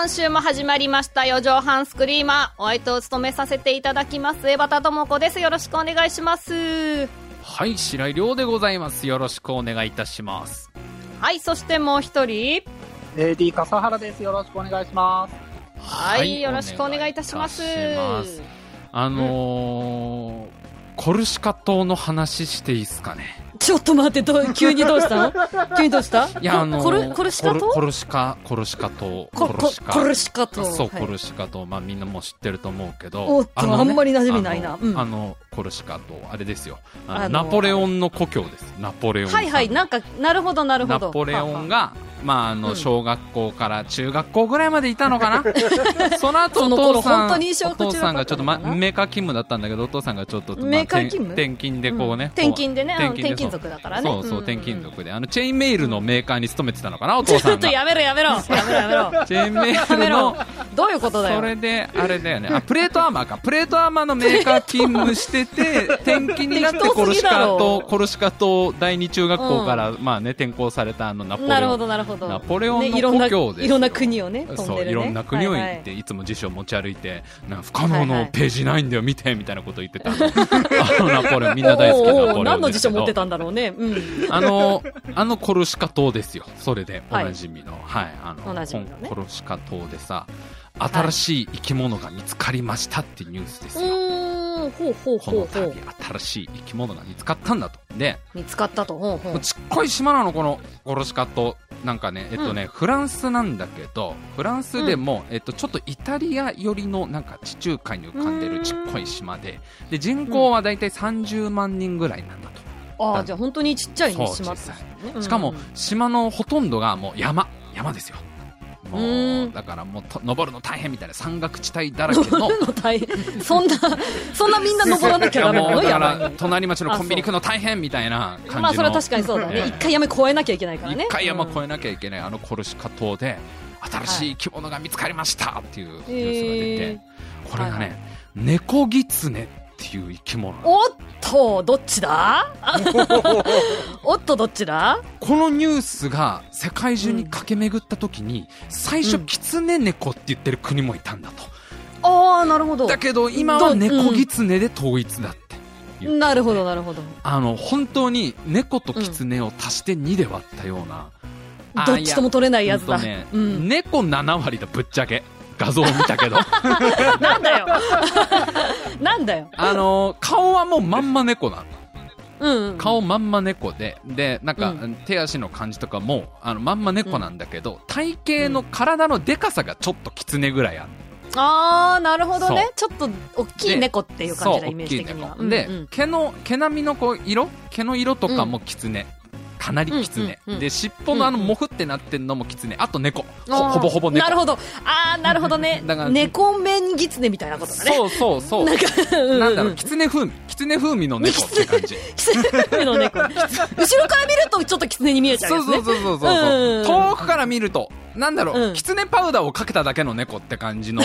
今週も始まりました四畳半スクリーマー。お相手を務めさせていただきます、江端智子です。よろしくお願いします。はい、白井亮でございます。よろしくお願いいたします。はい、そしてもう一人。AD 笠原です。よろしくお願いします。はい、よろしくお願いいたします。あのーコルシカ島の話していいですかね。ちょっと待って、どう、急にどうした？の 急にどうした？いや、あのーコル、コルシカ島コルシカ、コルシカ島。コルシカ。コルシカ島。そう、はいコルシカ島。まあみんなもう知ってると思うけど。おっとのねあんまり馴染みないなあのうんあのコルシカ島、あれですよ。あのナポレオンの故郷です。ナポレオン。はいはい、なんか、なるほどなるほど。ナポレオンが、まあ、あの、うん小学校から中学校ぐらいまでいたのかな？その後お父さん、お父さんがちょっと、ま、メーカー勤務だったんだけど、お父さんがちょっと、まあメーカー勤務？転転勤でこうね。うん転勤でね転勤族だからねそうそう、うん転勤族で。あの、チェーンメールのメーカーに勤めてたのかな、お父ちょっとさんが。やめろやめろ。やめろやめろ。チェーンメやールの、。どういうことだよ。それで、あれだよね。あ、プレートアーマーか。プレートアーマーのメーカー勤務してて、転勤になってコルシカすぎだろと、コルシカと第二中学校から、まあね、転校されたあのナポレオン。なるほどなるほど。ナポレオンの故郷でいろんな国をね、そう。いろんな国を行って、いつも辞書を持ち歩いて、な不可能のページないんだよ、見て、みたいなことを言ってた。あのナポレオン、みんな大好きなナポレオン。何の辞書持ってたんだろうね。うん。あの、あのコルシカ島ですよ。それで、おはいなじみの。はい。あの、コルシカ島でさ、新しい生き物が見つかりましたっていうニュースですうよ。ほうほうこの度。、新しい生き物が見つかったんだと。で、見つかったと。ほうほう。ちっこい島なの、このコルシカ島。なんかね、えっとね、フランスなんだけど、フランスでも、えっと、ちょっとイタリア寄りの、なんか地中海に浮かんでるちっこい島で、で、人口はだいたい30万人ぐらいなんだと。ああ、じゃあ本当にちっちゃい島ねうんしかも、島のほとんどがもう山、山ですよ。もうう、んだからもうと、登るの大変みたいな山岳地帯だらけの。大変。そんな、そんなみんな登らなきゃダメなの？だから隣町のコンビニ行くの大変みたいな感じの。まあそれは確かにそうだね。ええ一回山越えなきゃいけないからね。一回山越ええなきゃいけないあのコルシカ島で新しい生き物が見つかりましたっていうニュースが出て、へこれがね、猫ギツネっていう生き物。おっと、どっちだ？おっと、どっちだ？このニュースが世界中に駆け巡った時に、最初うんキツネ猫って言ってる国もいたんだと、ああ、なるほど。だけど今は猫ギツネで統一だって、う。ん。なるほど、なるほど。あの本当に猫とキツネを足して2で割ったような、あどっちとも取れないやつだ。ねうん。猫7割だぶっちゃけ画像を見たけど なんだよ。なんだよ。あのー顔はもうまんま猫なの。うんうん。顔まんま猫で、で、なんか、う手足の感じとかも、あの、まんま猫なんだけど、体型の体のデカさがちょっと狐ぐらいあるああ、なるほどね。ちそょっと、大きい猫っていう感じだ、イメージ的には。で、うんうん毛の、毛並みのこう、色？毛の色とかも狐。かなり狐、うんうんうんで、尻尾のあの、モフってなってんのも狐。あと猫。ほぼほぼ猫。なるほど。ああ、なるほどね だから。猫面狐みたいなことだね。そうそうそう。なんか、うんなんだろう、うん狐風味。狐風味の猫って感じ。狐の猫。後ろから見るとちょっと狐に見えちゃうそうやつね。そうそうそうそう、うん遠くから見ると、なんだろう、うんキツネパウダーをかけただけの猫って感じの、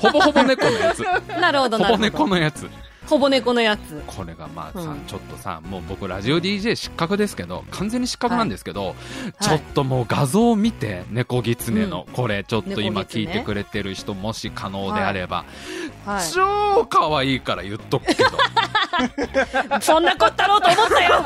ほぼほぼ猫のやつ。なるほど、ほぼなるほど。猫のやつ。ほぼ猫のやつ。これがまあさ、うんちょっとさ、もう僕ラジオ DJ 失格ですけど、完全に失格なんですけど、いちょっともう画像を見て、猫ギツネの、これちょっと今聞いてくれてる人、もし可能であれば、はい。超可愛いから言っとくけど。そんなこったろうと思ったよ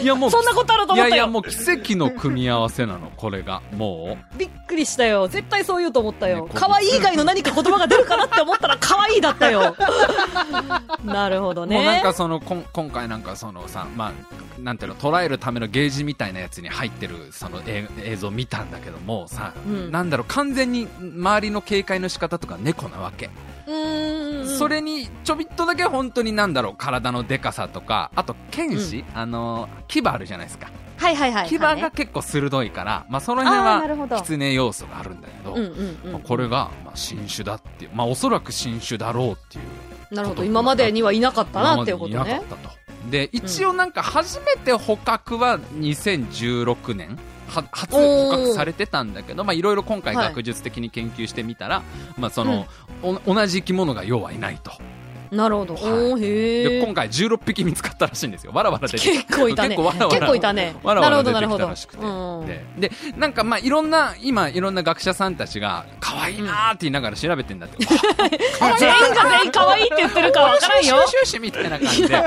いやもう、そんなことあると思ったよいやいやもう奇跡の組み合わせなの、これが。もう。びっくりしたよ。絶対そう言うと思ったよ。猫可愛い以外の何か言葉が出るかなって思ったら可愛いだったよ。なるほどね。もうなんかそのこん今回なんかそのさまあなんていうの捉えるためのゲージみたいなやつに入ってるその映映像見たんだけどもさ、うんなんだろう完全に周りの警戒の仕方とか猫なわけ、うーん。それにちょびっとだけ本当になんだろう体のでかさとかあと剣士、あの牙あるじゃないですかはいはいはい。牙が結構鋭いから、まあ、その辺は狐要素があるんだけど、うんうんうん。まあこれがまあ新種だっていう、まあ、おそらく新種だろうっていうなるほど。今までにはいなかったなっていうことねでい。なかったと。で、一応なんか初めて捕獲は2016年は初捕獲されてたんだけど、まあいろいろ今回はい学術的に研究してみたら、まあその、お同じ生き物が要はいないと。なるほど。はいおーへで、え。今回16匹見つかったらしいんですよ。わらわら出て結構いたね。結構いたね。わらわら出てなるほど、なるほど。きたらしくて。うんで、で、なんかまあいろんな、今いろんな学者さんたちが、可愛いなーって言いながら調べてんだって。全員が全員可愛いって言ってるかわからんよ。シュシュシュみたいな感じで。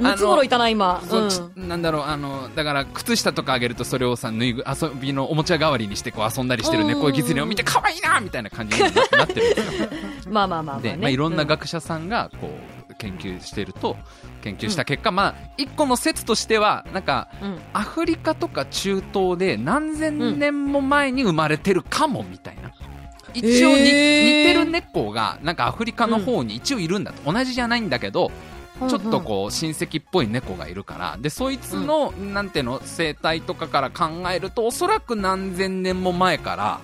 ムツゴロウいたな、今。そううんちなんだろう、あの、だから、靴下とかあげると、それをさ、ぬいぐ、遊びのおもちゃ代わりにして、こう、遊んだりしてる猫ギツネを見て、可愛いなみたいな感じにななってるんですよ。まあまあまあまあで、ね。まあ、いろんなう学者さんが、こう、研究してると、研究した結果、まあ、一個の説としては、なんか、うん。アフリカとか中東で何千年も前に生まれてるかも、みたいな。一応に、へー。似てる猫が、なんかアフリカの方に一応いるんだと。同じじゃないんだけど、ちょっとこう親戚っぽい猫がいるから。でそいつの、なんていうの生態とかから考えるとおそらく何千年も前から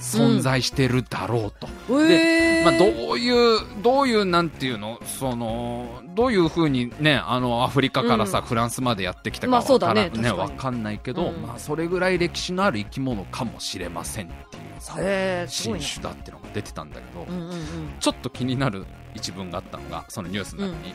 存在してるだろうと、うん。へーまあ、どういうどういうなんていうの？そのどういうふうにねあのアフリカからさ、うん。フランスまでやってきたかまあそうわから,、ねだね確かに。わかんないけど、うん。まあ、それぐらい歴史のある生き物かもしれませんっていうさへー新種だってのが出てたんだけど、うんうんうん。ちょっと気になる一文があったのがそのニュースの中に、うん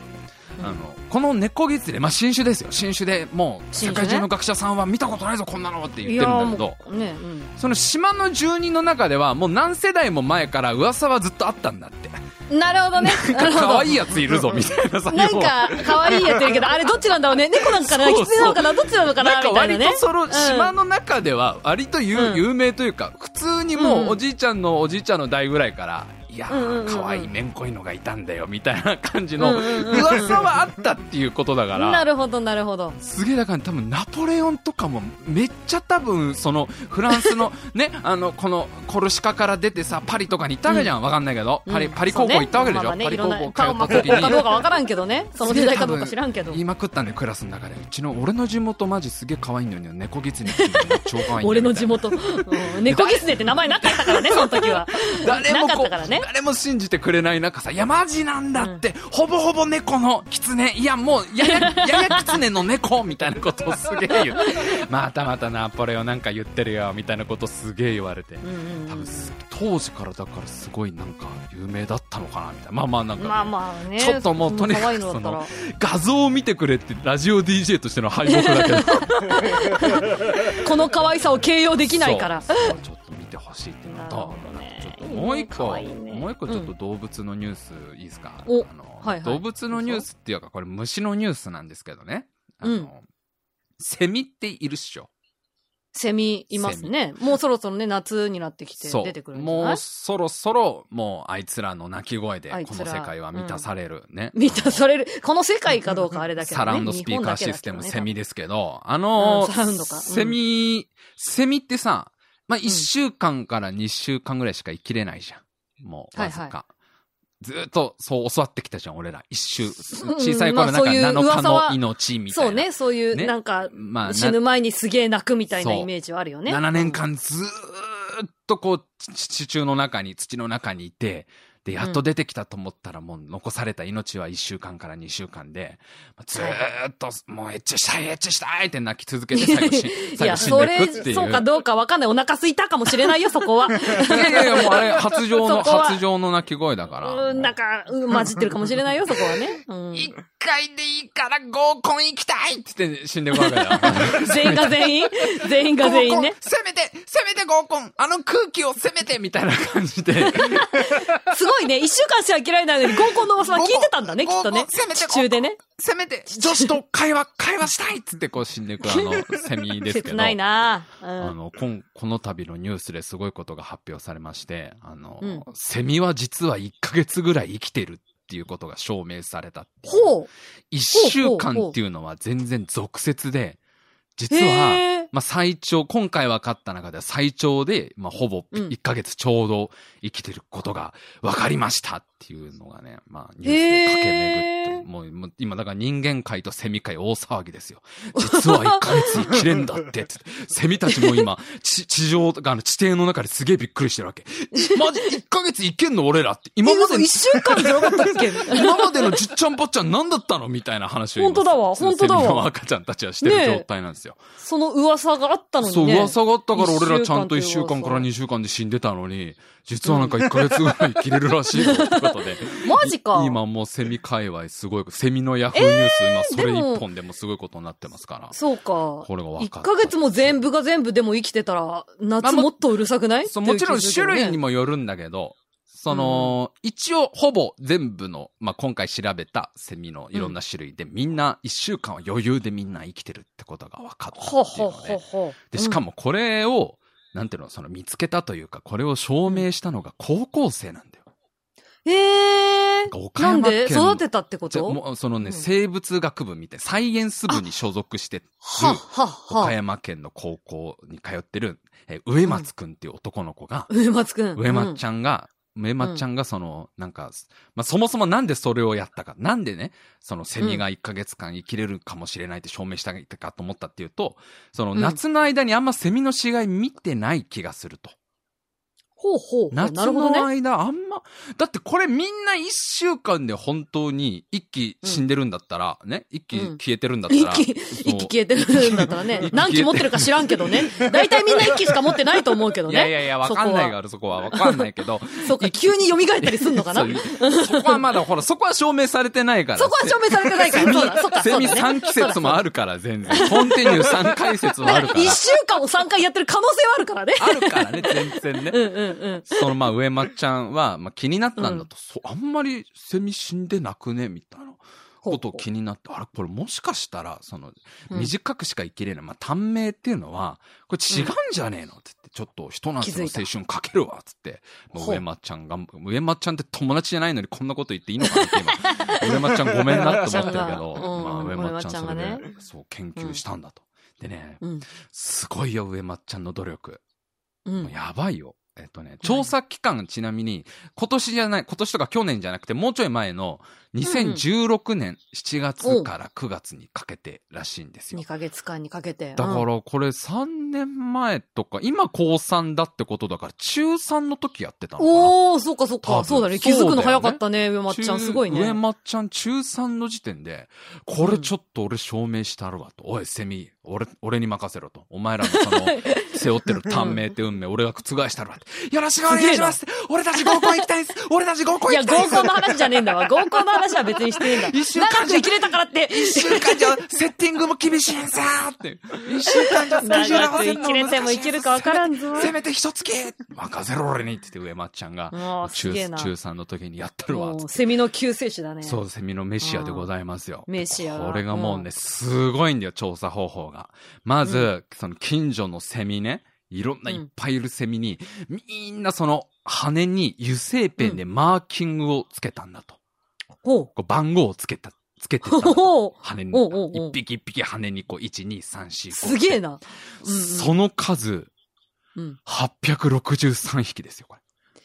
あのこの猫ギツネ、まあ、新種ですよ。新種でもう世界中の学者さんは見たことないぞこんなのって言ってるんだけどね、うん。その島の住人の中ではもう何世代も前から噂はずっとあったんだってなるほどね。可愛いやついるぞみたいなさ なんか、可愛いやついるけど、あれどっちなんだろうね。猫なんかなそうそう狐なのかなどっちなのかなみたいなね。割とそのうん島の中では割と有,、うん有名というか普通にもうんうおじいちゃんのおじいちゃんの代ぐらいからいやー可愛いめんこいのがいたんだよみたいな感じの噂はあったっていうことだから。なるほど、なるほど。すげえだから多分ナポレオンとかもめっちゃ多分そのフランスの ねあのこのコルシカから出てさパリとかに行ったわけじゃん、わかんないけど。パリうん。パリ高校行ったわけでしょ、パリ高校通った時いろんな かどうかにわからんけどね。その時代かどうか知らんけど。言。いまくったんでクラスの中で。うちの俺の地元マジすげえ可愛いのに猫ギツネって言うの超可愛い俺の地元。うん。猫ギツネって名前なかったからね、その時は。な か誰もこうったからね。誰も信じてくれない中さ、いや、マジなんだって、ほぼほぼ猫の狐、いや、もう、やや、やや狐の猫みたいなことをすげえ言う。またまたナポレオンなんか言ってるよ、みたいなことすげえ言われて。うんうんうん多分す当時からだからすごいなんか有名だったのかなみたいな。まあまあなんか、まあまあね。ちょっともうとにかく可愛いの画像を見てくれってラジオ DJ としての敗北だけど。この可愛さを形容できないから。ほしいっていうのと、もう一個、もう一個ちょっと動物のニュースいいですか、おあのはいはい。動物のニュースっていうか、これ虫のニュースなんですけどね。あの、うん。セミっているっしょ。セミいますね。もうそろそろね、夏になってきて出てくるんじゃない？もうそろそろ、もうあいつらの鳴き声で、この世界は満たされるね。満たされる。この世界かどうかあれだけど。ね。サラウンドスピーカーシステムセミですけど、あのーうんサラウンドか。うん。セミ、セミってさ、まあ、1週間から2週間ぐらいしか生きれないじゃん。もう、わずか。はいはずーっとそう教わってきたじゃん、俺ら。一週。うん小さい頃なんかまあそういう7日の命みたいな。そうね、そういう、ねなんか、まあ、な死ぬ前にすげえ泣くみたいなイメージはあるよね。7年間ずーっとこう、地地中の中に、土の中にいて、で、やっと出てきたと思ったら、もう残された命は1週間から2週間で、ずーっと、もうエッチしたい、エッチしたいって泣き続けて、最後し、いや、最後死んそれでいくっていう。そうかどうかわかんない。お腹空いたかもしれないよ、そこは。いやいやいや、もうあれ、発情の、発情の鳴き声だから。うん、なんか、うん混じってるかもしれないよ、そこはね。うん。一回でいいから合コン行きたいって言って死んでいくわけだよ。全員が全員？全員が全員ね。せめて、せめて合コンあの空気をせめてみたいな感じで。すごいね。一週間しか切られないのに合コンの噂は聞いてたんだね、きっとねせめて。地中でね。せめて、女子と会話、会話したいっつってこう死んでいくあの、セミですけど。切ないなうあん。の、こん、この度のニュースですごいことが発表されまして、あの、うんセミは実は1ヶ月ぐらい生きてるっていうことが証明された。ほう。1週間っていうのは全然俗説で、実は、まあ最長、今回分かった中では最長で、まあほぼうん1ヶ月ちょうど生きてることが分かりましたっていうのがね、まあニュースで駆け巡って、へーもうもう今だから人間界とセミ界大騒ぎですよ。実は1ヶ月生きれんだって、つってセミたちも今、地地上あの地底の中ですげえびっくりしてるわけ。マジ1ヶ月生けんの俺らって。今まで一週間じゃなかったっけ？今までのじっちゃんぽっちゃん何だったのみたいな話を今本当だわ本当だわ赤ちゃんたちはしてる状態なんですよ。その噂噂があったのそう、にね。噂があったから俺らちゃんと1週間から2週間で死んでたのに、実はなんか1ヶ月ぐらい生きれるらしいよ ってことで。マジか。今もうセミ界隈すごい、セミのヤフーニュース、今それでも一本でもすごいことになってますから。そうか。これが分1かった。ヶ月も全部が全部でも生きてたら、夏もっとうるさくない？そう、もちろん種類にも。もよるんだけど、その、一応ほぼ全部の、まあ、今回調べたセミのいろんな種類で、みんな一週間は余裕でみんな生きてるってことが分かったっていうので、ほうほう。で、しかも、もこれを、なんていうの、その見つけたというか、これを証明したのが高校生なんだよ。えー。岡なんで山県育てたってこじゃとそのね、うん生物学部みたいな、サイエンス部に所属してる、は、は、岡は。山県の高校に通ってる、えー植松くんっていう男の子が、上松くん。植松ゃちゃんが、植松ちゃんがその、なんか、まあ、そもそもなんでそれをやったか、なんでね、そのセミが1ヶ月間生きれるかもしれないって証明したかと思ったっていうと、そのうん夏の間にあんまセミの死骸見てない気がすると。ほうほう。な夏るほどね。の間あんま、だってこれみんな1週間で本当に一気死んでるんだったら、ね、一気うん消えてるんだったら、一気、一気消えてるんだったらね。何機持ってるか知らんけどね。大体みんな一機しか持ってないと思うけどね。いやいやいや、わかんないから、そこはわかんないけど。そうか、急に蘇ったりすんのかな？そこはまだ、ほら、そこは証明されてないから。そこは証明されてないから。そうだ、そっか、セミそうだね。3季節もあるから、全然。コンティニュー3回説もあるから。一週間を3回やってる可能性はあるからね。あるからね、全然ね。うんうんうん。その、まあ、上松ちゃんは、まあ、気になったんだと、そあんまりセミ死んでなくね？みたいなことを気になって、あれ、これもしかしたら、その、うん。短くしか生きれない、まあ、短命っていうのは、これ違うんじゃねえの？って言って、ちょっと、ひと夏の青春かけるわ、つって、上松ちゃんが、上松ちゃんって友達じゃないのにこんなこと言っていいのかなって今、上松ちゃんごめんなって思ってるけど、うん。まあ、上松ちゃんそれで、そう、研究したんだと。でね、うん。すごいよ、上松ちゃんの努力。やばいよ。えっとね、調査期間ちなみに、今年じゃない、今年とか去年じゃなくて、もうちょい前の2016年7月から9月にかけてらしいんですよ2。ヶ月間にかけて。だからこれ3年前とか、今高3だってことだから、中3の時やってたのかな。おー、そっかそっか。そうだね。気づくの早かったね、上松ちゃん。中すごいね。上松ちゃん中3の時点で、これちょっと俺証明したるわと。おい、セミ、俺、俺に任せろと。お前らのその、背負ってる短命って運命、俺が覆したるわって。よろしくお願いします俺たち合コン行きたいです俺たち合コンいや、行きたいです合コンの話じゃねえんだわ。合コンの話は別にしてねえんだ。一週間長く生きれたからって。一週間じゃ、セッティングも厳しいんさーって。一週間じゃ スケジュール合わせるのれても生きるかわからんぞせめて一月任せろ俺にって言って上松ちゃんが中、中3の時にやってるわ。セミの救世主だね。そう、セミのメシアでございますよ。メシアこれがもうね、うんすごいんだよ、調査方法が。まず、うその近所のセミね、いろんないっぱいいるセミに、みんなその羽に油性ペンでマーキングをつけたんだと。ほこう番号をつけた、つけてたう。んだと。羽に、一匹一匹羽にこう、1、2、3、4、5。すげえな。その数、うん。863匹ですよ、これ。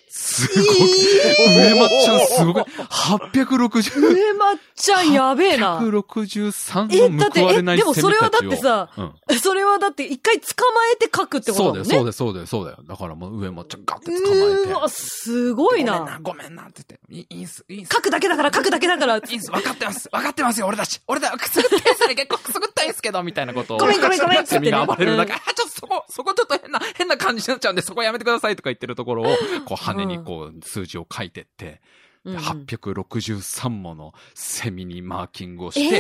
すごい。上松ちゃんすごい。860。上松ちゃんやべえな。163の報われないえだってえでもそれはだってさうんそれはだって一回捕まえて書くってことだもんね。そうだよ、そうだよ、そうだよ、そうだよ。だからもう上もちゃんガッて捕まえて。うーわ、すごいごめんな、な。ごめんなって言って。いいいいんす、いいんす。書くだけだから書くだけだから。いいんす、分かってます。分かってますよ、俺たち。俺だ、くすぐってんすね、結構くすぐったいんすけど、みたいなことを。ごめんごめんごめんセミが暴れる中、うんあ、ちょっとそこ、そこちょっと変な、変な感じになっちゃうんで、そこやめてくださいとか言ってるところを、こう羽にこう、数字を書いてって、うんうん863ものセミにマーキングをえして、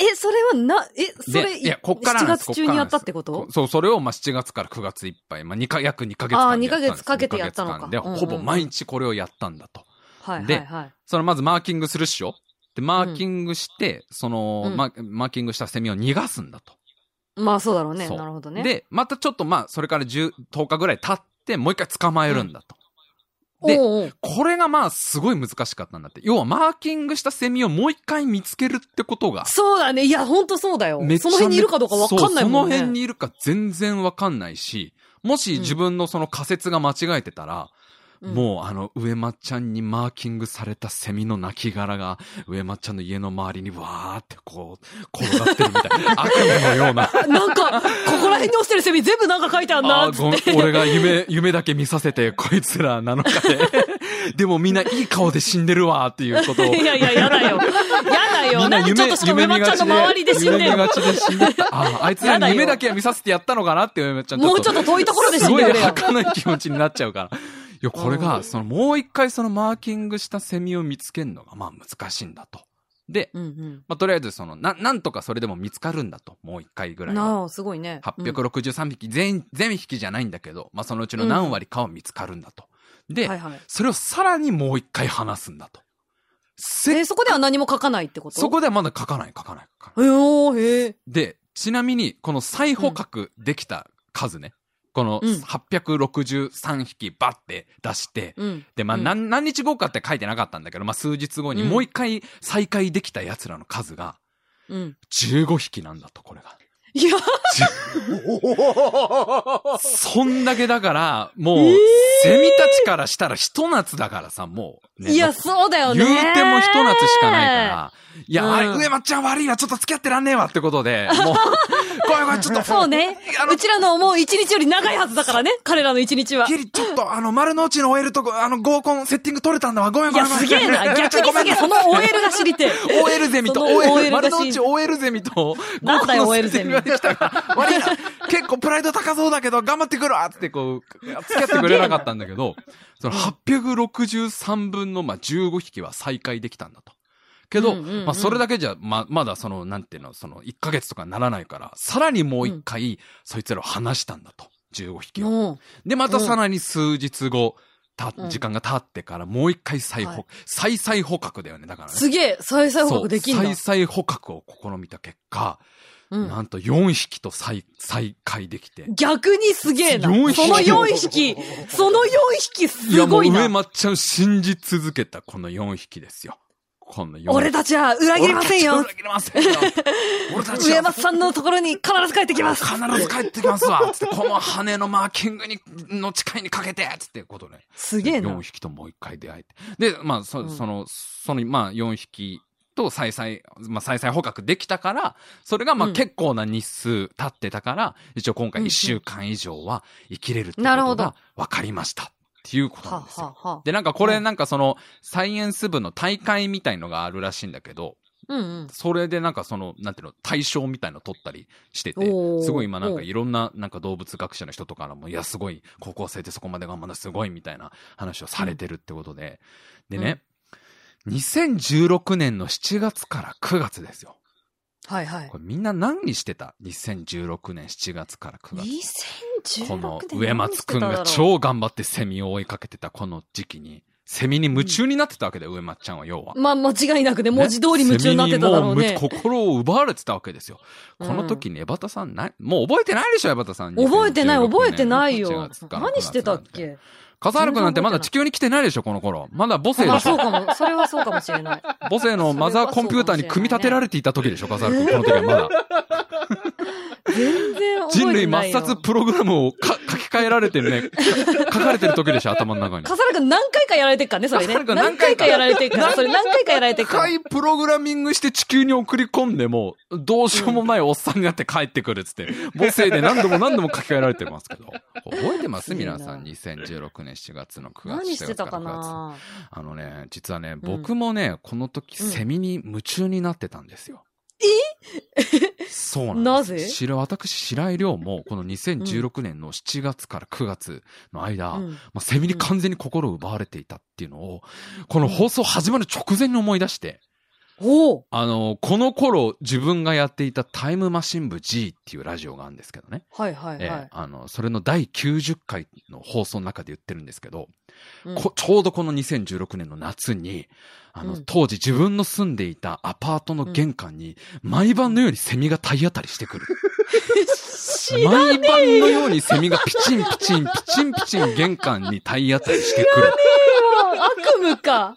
ええ、それはな、え、それ、でいや、こっから7なんです月中にやったってこと？そう、それをまあ7月から9月いっぱい、まあ2か、約2ヶ月あー間でやったんです。2ヶ月かけてやったのか2ヶ月間で、うんうんほぼ毎日これをやったんだと。はいはいではい。そのまずマーキングするっしょで、マーキングして、その、うんま、マーキングしたセミを逃がすんだと。まあそうだろうね。なるほどね。、で、またちょっとまあ、それから10、10日ぐらい経って、もう一回捕まえるんだと。でこれがまあ、すごい難しかったんだって。要は、マーキングしたセミをもう一回見つけるってことが、そうだね。いや、ほんとそうだよ。その辺にいるかどうかわかんないもんね。その辺にいるか全然わかんないし、もし自分のその仮説が間違えてたら、うんもうあの、上松ちゃんにマーキングされたセミの亡骸が、上松ちゃんの家の周りにわーってこう、転がってるみたいな、悪夢のような。なんか、ここら辺に落ちてるセミ全部なんか書いてあんな、あーつって。ごめん俺が夢、夢だけ見させて、こいつら7日で、でもみんないい顔で死んでるわっていうことを。いやいや、やだよ。やだよ。みんな夢なんでちょっとしかも梅ちゃんの周りで死んでるがちで死んでった。ああ、あいつらに夢だけは見させてやったのかなって梅ちゃんもうちょっと遠いところで死んでるよすごい儚い気持ちになっちゃうから。いや、これが、うんその、もう一回そのマーキングしたセミを見つけるのが、まあ難しいんだと。で、うんうん。まあとりあえずその、な、なんとかそれでも見つかるんだと。もう一回ぐらいは。すごいね。うん863匹、全、全匹じゃないんだけど、まあそのうちの何割かは見つかるんだと。で、はいはい。それをさらにもう一回話すんだと。せえ、そこでは何も書かないってこと？そこではまだ書かない、書かない、書かない。へおー、へえ。で、ちなみに、この再捕獲できた数ね。このうん863匹バッて出して、うん。で、まあ、うん何、何日後かって書いてなかったんだけど、まあ、数日後にうんもう一回再開できた奴らの数がうん。15匹なんだと、これが。いや、そんだけだから、もう、えーセミたちからしたらひと夏だからさ、もう、ねいや、そうだよね。言うてもひと夏しかないから、いや、うんあれ、上松ちゃん悪いわ、ちょっと付き合ってらんねえわってことで、もう、ごめんごめん、ちょっと、そうねうちらのもう一日より長いはずだからね。彼らの一日は。ギリ、ちょっと、あの、丸の内の OL とこ、あの、合コンセッティング取れたんだわ。ごめんいや、ごめんごめん。すげえな。逆にすげえ。その OL が知りてえ。OL ゼミと、OL、丸の内 OL ゼミと、なんだよ合コン OL ゼミセッティングができたから 悪いな。結構プライド高そうだけど、頑張ってくるわつってこう、付き合ってくれなかったんだけど、その863分の、まあ、15匹は再開できたんだと。けど、うんうんうんまあ、それだけじゃ、ま、まだその、なんていうの、その、1ヶ月とかならないから、さらにもう一回、そいつらを離したんだと。15匹を。もで、またさらに数日後、たう、ん時間が経ってからもう一回再捕、はい再々捕獲だよね、だからう、ね。すげえ、再々報告できんだ。再々捕獲を試みた結果、うんなんと4匹と再、再会できて。逆にすげえな。その4匹、その4匹いや、すもう上ごいな。松ちゃんを信じ続けたこの4匹ですよ。この4匹。俺たちは裏切りませんよ裏切りませんよ。俺たちは上松さんのところに必ず帰ってきます。必ず帰ってきますわつって、この羽のマーキングに、の誓いにかけてつってことね。すげえな4。匹ともう一回出会えて。で、まあ、そ,、うんその、その、まあ、4匹と再々、まあ、再々捕獲できたから、それが、まあ、うん。結構な日数経ってたから、一応今回うんうん。1週間以上は生きれるってことが分かりました。っていうことなはんですよ。ははで、なんかこれうん。なんかその、サイエンス部の大会みたいのがあるらしいんだけど、うんうん。それでなんかその、なんていうの、対象みたいの取ったりしててすごい今なんかいろんななんか動物学者の人とかも、いやすごい、高校生でそこまで頑張るのすごいみたいな話をされてるってことで、でね、2016年の7月から9月ですよ。はいはいこ。れみんな何してた ?2016 年7月から9月。2016この年上松くんが超頑張ってセミを追いかけてたこの時期に、セミに夢中になってたわけだよ、上松ちゃんは要は。まあ間違いなくね、文字通り夢中になってただろうねセミに。もう心を奪われてたわけですよ。この時にエバタさんな、もう覚えてないでしょ、エバタさん。覚えてない、2016覚えてない年よの1月。から何してたっ9月なんてけ？笠原くんなんてまだ地球に来てないでしょ、この頃。まだ母性まあでしょ。そうかも、それはそうかもしれない。母性のマザーコンピューターに組み立てられていた時でしょ、笠原くん。この時はまだ。全然覚人類。抹殺プログラムをか書き換えられてるね、書かれてる時でしょ、頭の中に。笠原くん何回かやられてっからね、それね。笠原くん何何回かやられてっから、それ何回かやられてっから。回プログラミングして地球に送り込んでも、どうしようもないおっさんになって帰ってくるっつって、母性で何度も何度も書き換えられてますけど。覚えてます？皆さん。2016年7月の9月。何してたか7月ら9月な？あのね、実はね、僕もね、この時、うんセミに夢中になってたんですよ。え？そうなんです。なぜ？白私、白井亮も、この2016年の7月から9月の間、うん。まあ、セミに完全に心を奪われていたっていうのを、この放送始まる直前に思い出して、おうあの、この頃自分がやっていたタイムマシン部 G っていうラジオがあるんですけどね。はいはいえはい。えあの、それの第90回の放送の中で言ってるんですけど、うんこちょうどこの2016年の夏に、あの、うん当時自分の住んでいたアパートの玄関に、毎晩のようにセミが体当たりしてくる。毎晩のようにセミがピチンピチン、ピチンピチン玄関に体当たりしてくる。悪夢か。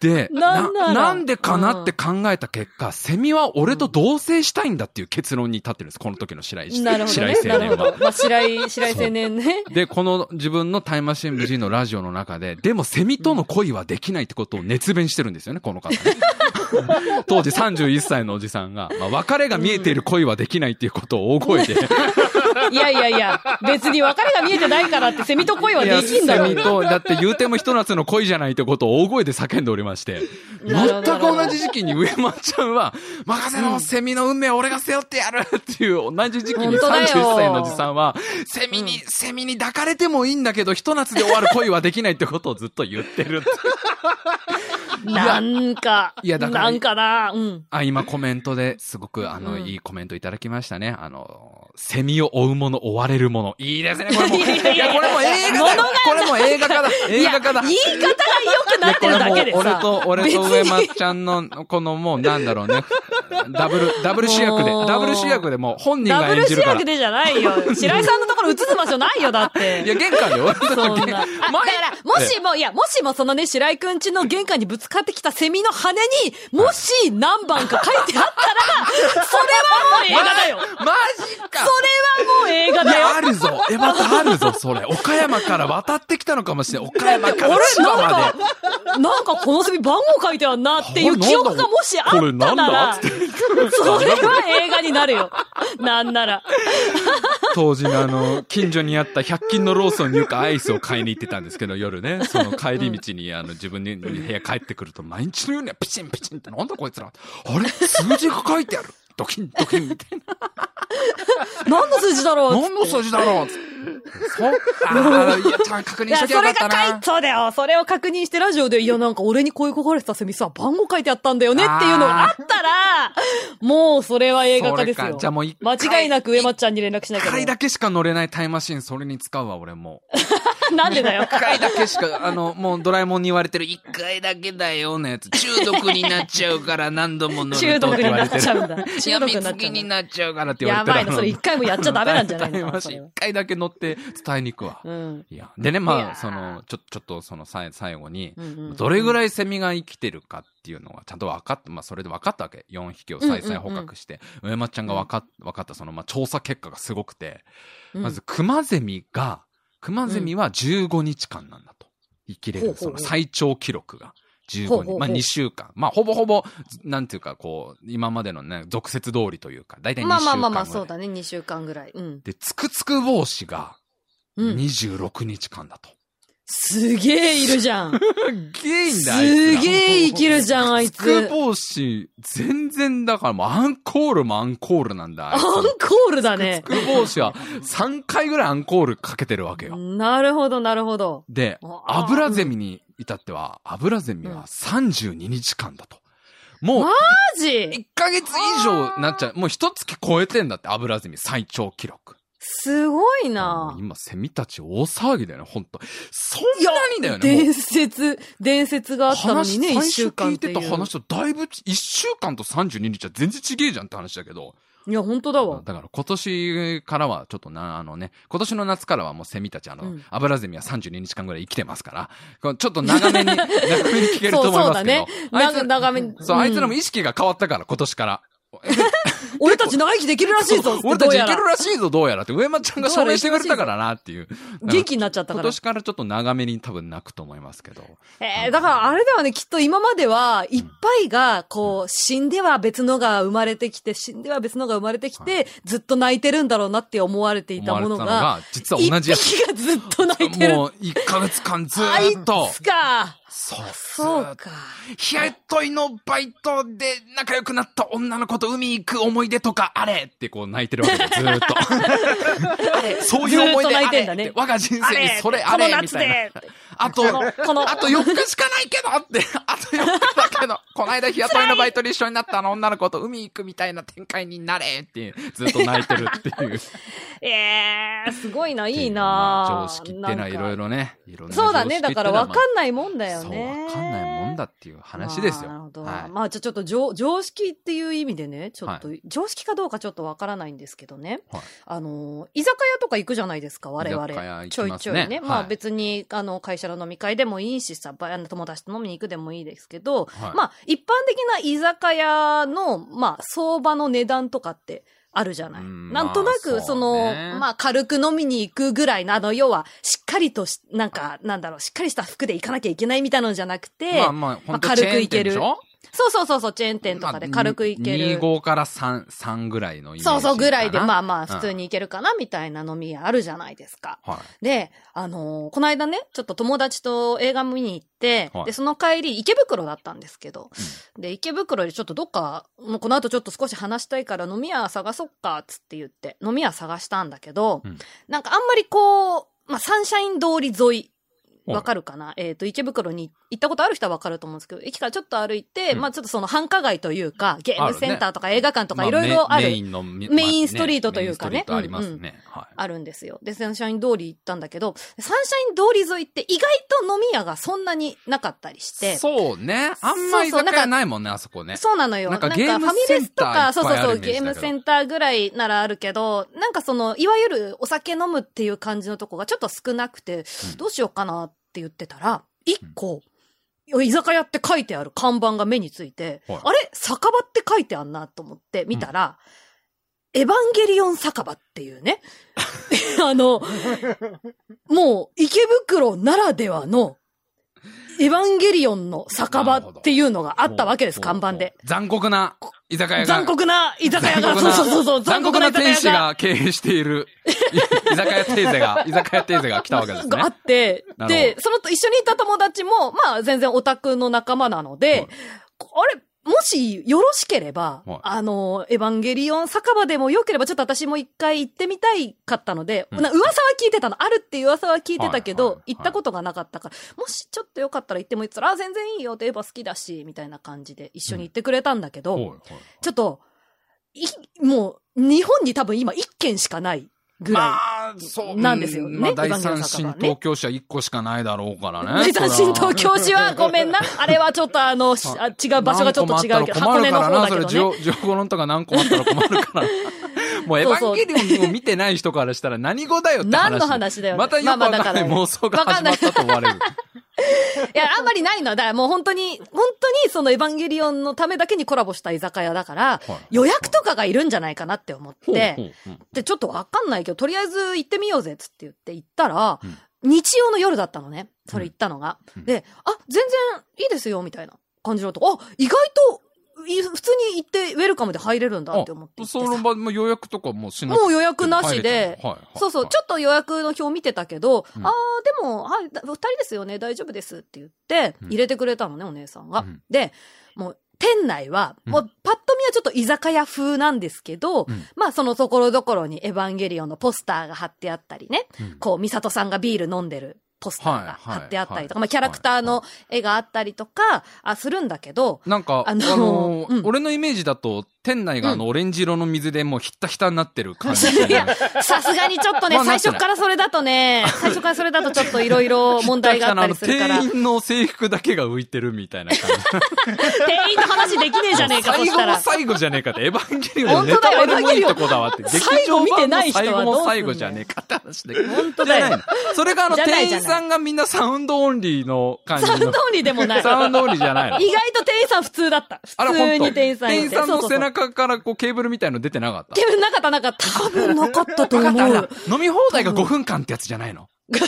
で、なんなんでかなって考えた結果、セミは俺と同棲したいんだっていう結論に立ってるんです。この時の白井、なるほどね。白井青年は。まあ、白井、白井青年ね。で、この自分のタイムマシン部 G のラジオの中で、でもセミとの恋はできないってことを熱弁してるんですよね、この方ね。当時31歳のおじさんが、まあ、別れが見えている恋はできないっていうことを大声で いやいやいや、別に別れが見えてないからってセミと恋はできんだろセミと、だって言うてもひと夏の恋じゃないってことを大声で叫んでおりまして、全く同じ時期に上松ちゃんは、任せろ、セミの運命は俺が背負ってやる。っていう同じ時期に本当だよ。31歳のおじさんは、セミに、セミに抱かれてもいいんだけど、ひと夏で終わる恋はできないってことをずっと言ってるって。なんか、いやだからなんかな、うん。あ、今コメントですごく、あの、うん。いいコメントいただきましたね。あの、セミを追うもの、追われるもの。いいですね、これも。いやこれも映画だよ。これも映画化だ。映画化だ。言い方が良くなってるだけでさ。俺と、俺と上松ちゃんの、このもう、なんだろうね。ダブル、ダブル主役で、ダブル主役でもう本人がダブル演じるから。主役でじゃないよ。白井さんのところ映す場所ないよ、だって。いや、玄関で俺とそん玄な。あ、だか前ら、もしも、いや、もしもそのね、白井くんちの玄関にぶつかってきたセミの羽に、もし何番か書いてあったら、それはもう映画だよ。マジかそれはもう映画だよ。あるぞ。え、またあるぞ、それ。岡山から渡ってきたのかもしれない。岡山から俺千葉まで。なんか、なんかこのセミ番号書いてあんなっていう記憶がもしあったこれなんだそれは映画になるよ。なんなら。当時のあの、近所にあった100均のローソンによくアイスを買いに行ってたんですけど、夜ね、その帰り道にあの、自分に部屋帰ってくると、毎日のようにピチンピチンってなんだこいつら。あれ？数字が書いてある。ドキンドキンみたいな。何の数字だろう？何の数字だろう？そっか。いや、ちゃんと確認いや、そしときゃよかれがったな書い、。そうだよ。それを確認してラジオで、いや、なんか俺に声かかれてたセミさ、番号書いてあったんだよねっていうのがあったら、もうそれは映画化ですよ。じゃあもう一間回違いなく上松ちゃんに連絡しなきゃ一回だけしか乗れないタイムマシン、それに使うわ、俺もう。なんでだよ。一回だけしか、あの、もうドラえもんに言われてる一回だけだよのやつ、中毒になっちゃうから何度も乗ると中毒になっちゃうんだ。や中毒みになっちゃに。なっちゃうからって言われてる。やばいな、それ一回もやっちゃダメなんじゃないの 一回だけ乗って伝えに行くわ。うん。いや。でね、まあ、その、ちょ、ちょっとそのさ最後に、どれぐらいセミが生きてるかっていうのがちゃんと分かって、まあそれで分かったわけ。4匹を再々捕獲して、上松ちゃんが分かっ、分かったその、まあ調査結果がすごくて、うんまず、クマゼミが、クマゼミは15日間なんだと。生きれる、その最長記録が。15ほうほうほう日。まあ2週間。まあほぼほぼ、なんていうかこう、今までのね、俗説通りというか、だいたい2週間まあまあまあそうだね。2週間ぐらい。うん。で、つくつく帽子が、うん。26日間だと。すげえいるじゃん。すげえいんだ、あすげえ生きるじゃん、あいつくつ。帽子、全然だからもうアンコールもアンコールなんだ。アンコールだねつ。く帽子は3回ぐらいアンコールかけてるわけよ。なるほど、なるほでであ、アブラゼミに至っては、アブラゼミは32日間だと。もうマ、ジ？1ヶ月以上なっちゃう。もう一月超えてんだって、アブラゼミ最長記録。すごいもなう。今、セミたち大騒ぎだよね、ほんと。そんなにだよね、伝説、伝説があったのにね、話一週間ってい。最初聞いうてた話とだいぶ、1週間と32日は全然違えじゃんって話だけど。いや、本当だわ。だから今年からはちょっとな、あのね、今年の夏からはもうセミたち、あの、うんアブラゼミは32日間ぐらい生きてますから、ちょっと長めに、長めに聞けると思いますけど。そうそうだね長長めにそう、うんあいつらも意識が変わったから、今年から。俺たち長生きできるらしいぞ俺たちいけるらしいぞ、どうやらって、上松ちゃんが証明してくれたからなっていう。元気になっちゃったから。今年からちょっと長めに多分泣くと思いますけど。えー、だからあれだよね、きっと今までは、いっぱいが、こう、死んでは別のが生まれてきて、死んでは別のが生まれてきて、ずっと泣いてるんだろうなって思われていたもの思われてたが、実は同じやつ。がずっと泣いてる。もう、1ヶ月間ずあいーっと。つか。そう。そうか。日雇いのバイトで仲良くなった女の子と海行く思い出とかあれってこう泣いてるわけで、ずーっと。そういう思い出あれ泣いてんだねって我が人生にそれあれみ夏たいなで。あと、この、あと4日しかないけどって、あと4日だけど、この間日雇いのバイトで一緒になったあの女の子と海行くみたいな展開になれって、ずっと泣いてるっていう。えー、すごいな、いいまなあ常識っていうのはいろいろね。いろんなそうだね。だから分かんんないもんだよそ。わかんないもんだっていう話ですよ。なるほど。はいまあ、じゃあちょっと常常識っていう意味でね、ちょっと、常識かどうかちょっとわからないんですけどね。はいあの、居酒屋とか行くじゃないですか、我々。居酒屋行ちょいきますねちょいね。はいまあ別に、あの、会社の飲み会でもいいしさ、友達と飲みに行くでもいいですけど、はいまあ一般的な居酒屋の、まあ相場の値段とかって、あるじゃない。うんなんとなく、まあその、そうね。まあ、軽く飲みに行くぐらいの、あの、要は、しっかりとし、なんか、なんだろう、しっかりした服で行かなきゃいけないみたいなのじゃなくて、まあまあ、本当軽くいけるそうそうそうそう、チェーン店とかで軽くいける。25から3、3ぐらいのイメージ。そうそうぐらいで、まあまあうん普通に行けるかなみたいな飲み屋あるじゃないですか。はい。で、あのーこの間ね、ちょっと友達と映画見に行って、はいで、その帰り池袋だったんですけど、で、池袋でちょっとどっか、もうこの後ちょっと少し話したいから飲み屋探そっか、つって言って、飲み屋探したんだけど、うんなんかあんまりこう、まあ、サンシャイン通り沿いわかるかな？えっ、と、池袋に行ったことある人はわかると思うんですけど、駅からちょっと歩いて、うんまあちょっとその繁華街というか、ゲームセンターとか映画館とかまいろいろある、メメインの、メメインストリートというかねありますね。はい。あるんですよ。で、サンシャイン通り行ったんだけど、サンシャイン通り沿いって意外と飲み屋がそんなになかったりして。そうね。あんまり居酒屋ないもんね、あそこね。そうなのよ。なんかゲームファミレスとか、そうそうそう、ゲームセンターぐらいならあるけど、なんかその、いわゆるお酒飲むっていう感じのとこがちょっと少なくて、うんどうしようかなって言ってたら、一個、居酒屋って書いてある看板が目について、はい。あれ？酒場って書いてあんなと思って見たら、エヴァンゲリオン酒場っていうね、あの、もう池袋ならではの、エヴァンゲリオンの酒場っていうのがあったわけです、看板で。残酷な居酒屋が。残酷な居酒屋が、残酷なそうそうそう、残酷な店主居酒屋が。経営している。い 居酒屋テーゼが、居酒屋テーゼが来たわけですね。があ。って、で、その一緒にいた友達も、まあ全然オタクの仲間なので、あれ、もしよろしければ、はい。あの、エヴァンゲリオン酒場でもよければ、ちょっと私も一回行ってみたいかったので、うん。な噂は聞いてたの。あるっていう噂は聞いてたけど、はいはいはい。行ったことがなかったから、もしちょっとよかったら行ってもいいったら、あ、全然いいよってエヴァ好きだし、みたいな感じで一緒に行ってくれたんだけど、はいはい。ちょっと、い、もう、日本に多分今一軒しかないぐらい。まあ、そう。なんですよねうんまあ、第三新東京市は1個しかないだろうからね。第三新東京市はごめんな。あれはちょっとあの、しあ違う場所がちょっと違うけど、箱根の方だけどね。それ、情報論とか何個もあったら困るから。もう、エヴァンゲリオンを見てない人からしたら何語だよって話。何の話だよねまたよくわかんない妄想が始まったと思われる。いや、あんまりないの。だからもう本当に、本当にそのエヴァンゲリオンのためだけにコラボした居酒屋だから、はい予約とかがいるんじゃないかなって思って、で、ちょっとわかんないけど、とりあえず行ってみようぜっつって言って行ったら、うん日曜の夜だったのね。それ行ったのが。うんで、あ、全然いいですよ、みたいな感じのとこ、あ、意外と、い普通に行ってウェルカムで入れるんだって思ってそさ。の場も予約とかもうしなくてもう予約なしで。はいはい。そうそう、ちょっと予約の表見てたけど、うん。あー、でも、はい、だ二人ですよね、大丈夫ですって言って、うん。入れてくれたのね、お姉さんが。うん。で、もう、店内は、うん。もう、パッと見はちょっと居酒屋風なんですけど、うん。まあ、そのところどころにエヴァンゲリオンのポスターが貼ってあったりね、うん。こう、ミサトさんがビール飲んでるポスターが貼ってあったりとか、はいまあ、キャラクターの絵があったりとか、あ、するんだけど、なんか、ああののうん俺のイメージだと、店内があの、オレンジ色の水でもうひったひたになってる感じ。いや、さすがにちょっとね、最初からそれだとね、最初からそれだとちょっといろいろ問題があったりするから、店員の制服だけが浮いてるみたいな感じ。店員の話できねえじゃねえか、そ最後もしたら。最後じゃねえかって、エヴァンゲリオンのネタバレもいいとこだわって。最後も最後じゃねえかって話で。本当だよじゃないのそれがあの、店員さんがみんなサウンドオンリーの感じのサウンド。オンリーでもない。サウンドオンリーじゃないの意外と店員さん普通だった。普通に店員さん。店員さんの背中からこうケーブルみたいの出てなかった？ケーブルなかったなかった。多分なかったと思う。飲み放題が5分間ってやつじゃないの？飲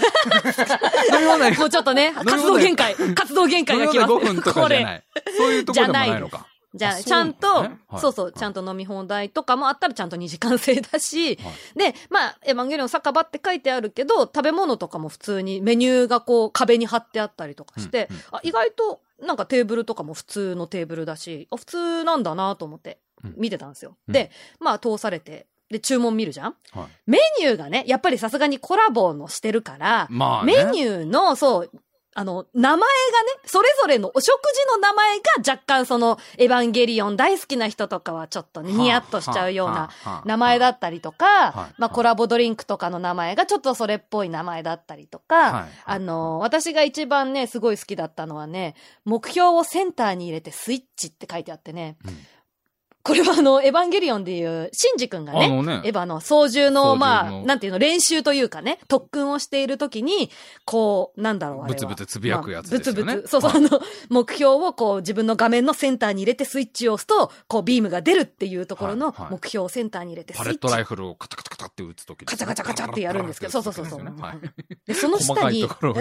み放題もうちょっとね、活動限界、活動限界が来ます。5分とかじゃない。そういうところでもないのか。じゃあ、あちゃんと、そうなのねはい。そうちゃんと飲み放題とかもあったらちゃんと2時間制だし、で、まあ、エヴァンゲリオン酒場って書いてあるけど、食べ物とかも普通にメニューがこう壁に貼ってあったりとかして、うんうんあ意外となんかテーブルとかも普通のテーブルだし、あ普通なんだなと思ってうん。見てたんですよ。うん。で、まあ通されて、で、注文見るじゃん。はい。メニューがね、やっぱりさすがにコラボのしてるから、まあね。メニューの、そう、あの、名前がね、それぞれのお食事の名前が若干その、エヴァンゲリオン大好きな人とかはちょっとねニヤッとしちゃうような名前だったりとか、はいまあコラボドリンクとかの名前がちょっとそれっぽい名前だったりとか、はい。あの、私が一番ね、すごい好きだったのはね、目標をセンターに入れてスイッチって書いてあってね、うんこれはあの、エヴァンゲリオンでいう、シンジ君がね、ね。エヴァの操縦の、まあ、なんていうの、練習というかね、特訓をしているときに、こう、なんだろう、あれは。ブツブツつぶやくやつですよね。まあブツブツ、そうそう、あの、目標をこう、自分の画面のセンターに入れてスイッチを押すと、こう、ビームが出るっていうところの目標をセンターに入れてスイッチ。パレットライフルをカチャカチャカチャって撃つときカチャカチャカチャってやるんですけどそうそうそうそう。はい。で、その下に、細か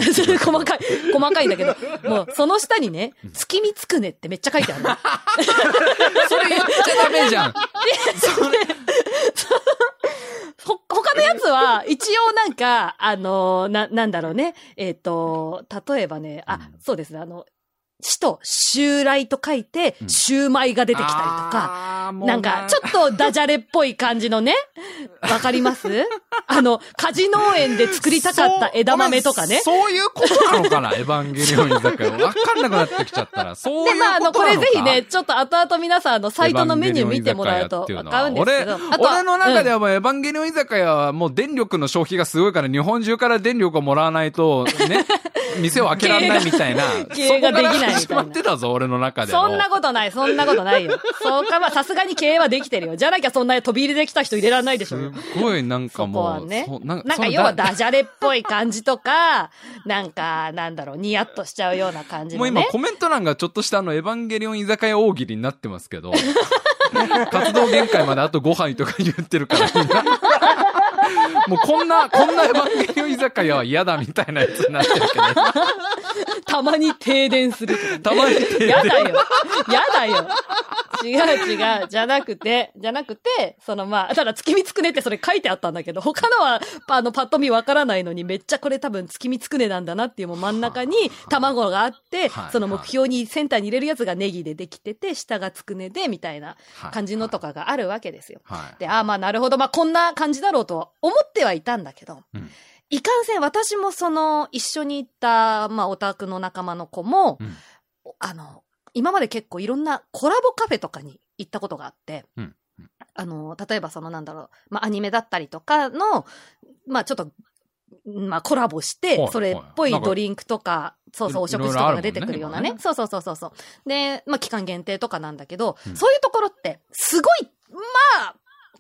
細かい、細かいんだけど、もう、その下にね、月見つくねってめっちゃ書いてあるの。それ言っちゃダメじゃん。ほ、他のやつは、一応なんか、あのな、なんだろうね。えっ、と、例えばね、あ、うんそうですね、あの、死と襲来と書いて、うんシューマイが出てきたりとか、うなんか、ちょっとダジャレっぽい感じのね、わかります？あの、果樹農園で作りたかった枝豆とかね。そういうことなのかな？エヴァンゲリオン居酒屋。わかんなくなってきちゃったら。そうで、いうまあ、あの、ことなのかこれぜひね、ちょっと後々皆さん、あの、サイトのメニュー見てもらうとわかるんですけど。俺、あとは俺の中でうんはもうエヴァンゲリオン居酒屋はもう電力の消費がすごいから日本中から電力をもらわないと、ね、店を開けられないみたいな。経営ができないみたいなまってたぞ、俺の中でも。そんなことない、そんなことないよ。そうか、まあ、さすがに経営はできてるよ。じゃなきゃそんな飛び入りできた人入れられないでしょ。すごいなんかそこもう。はねそう。ななんかその要はダジャレっぽい感じとか、なんか、なんだろう、ニヤッとしちゃうような感じのね。もう今コメント欄がちょっとしたあのエヴァンゲリオン居酒屋大喜利になってますけど、活動限界まであと5杯とか言ってるから もうこんな、こんなエヴァンゲリオン居酒屋は嫌だみたいなやつになってるけど、たまに停電するとかね。たまに停電やだよ。やだよ。違う違う。じゃなくて、じゃなくて、そのまあ、ただ月見つくねってそれ書いてあったんだけど、他のは、あの、パッと見わからないのに、めっちゃこれ多分月見つくねなんだなっていうもう真ん中に卵があってはい、その目標にセンターに入れるやつがネギでできてて、下がつくねで、みたいなはい感じのとかがあるわけですよ。はい。で、ああまあなるほど、まあこんな感じだろうとは思ってはいたんだけど、うん。いかんせん私もその一緒に行った、まあオタクの仲間の子も、うん。あの、今まで結構いろんなコラボカフェとかに行ったことがあって、うん。あの、例えばそのなんだろう、まあアニメだったりとかの、まあちょっと、まあコラボしてはい、それっぽいドリンクとか、そうそう、お食事とかが出てくるようなね。そうそうそうそう。そう。で、まあ期間限定とかなんだけど、うん。そういうところって、すごい、まあ、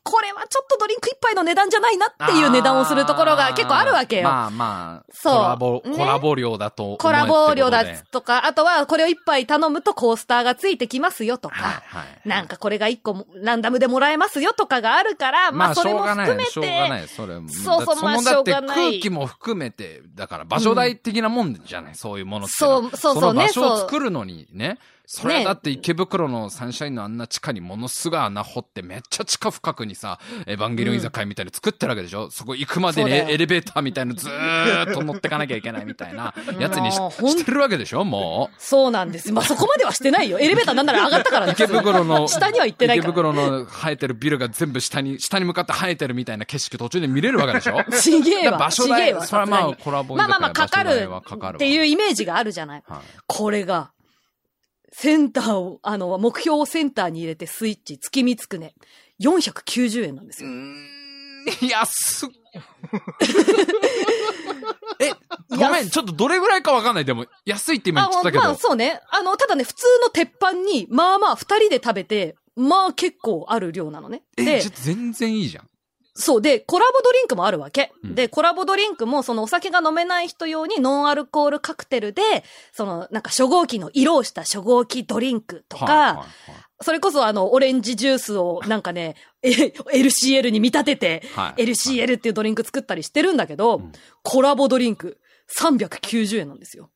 これはちょっとドリンク一杯の値段じゃないなっていう値段をするところが結構あるわけよ。まあまあ、そう。コラボ、ね。コラボ量だとコラボ量だとか、あとはこれを一杯頼むとコースターがついてきますよとか、はいはい。なんかこれが一個もランダムでもらえますよとかがあるから、まあそれも含めて、い、しょうがない。それそうそうまあしょうがない。空気も含めて、だから場所代的なもんじゃない、そういうものって。そうそうそうの場ね所を作るのにね。それはだって池袋のサンシャインのあんな地下にものすごい穴掘ってめっちゃ地下深くにさ、エヴァンゲリオン居酒屋みたいに作ってるわけでしょ、そこ行くまでにエレベーターみたいのずーっと乗ってかなきゃいけないみたいな やつにししてるわけでしょ？もう。そうなんです。まあそこまではしてないよ。エレベーターなんなら上がったからね。池袋の、下には行ってない池から。袋の生えてるビルが全部下に、下に向かって生えてるみたいな景色途中で見れるわけでしょ？ちげえわ。場所代。それはまあコラボまあまあまあかかるはかかるわっていうイメージがあるじゃない。はいこれが、センターを、あの、目標をセンターに入れてスイッチ、月見つくね。490円なんですよ。うーん、安っ。え、ごめん、ちょっとどれぐらいかわかんない。でも、安いって今言ってたけど。まあそうね。あの、ただね、普通の鉄板に、まあまあ二人で食べて、まあ結構ある量なのね。え、でちょっ、と全然いいじゃん。そう。で、コラボドリンクもあるわけ。うんで、コラボドリンクも、そのお酒が飲めない人用にノンアルコールカクテルで、その、なんか初号機の色をした初号機ドリンクとか、はいはいはいそれこそあの、オレンジジュースをなんかね、え LCL に見立てて、はい LCL っていうドリンク作ったりしてるんだけど、うんコラボドリンク390円なんですよ。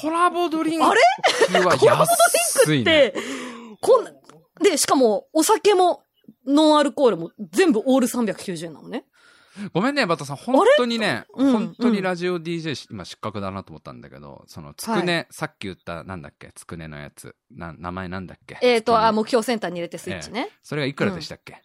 コラボドリンクあれ？はコラボド安いね。で、こんな、で、しかも、お酒も、ノンアルコールも全部オール390円なのね。ごめんね、バタさん。本当にね、うん本当にラジオ DJ し今失格だなと思ったんだけど、その、つくね、さっき言った、なんだっけ、つくねのやつ。な、名前なんだっけ？えっ、と、つくねあ、目標センターに入れてスイッチね。それがいくらでしたっけ、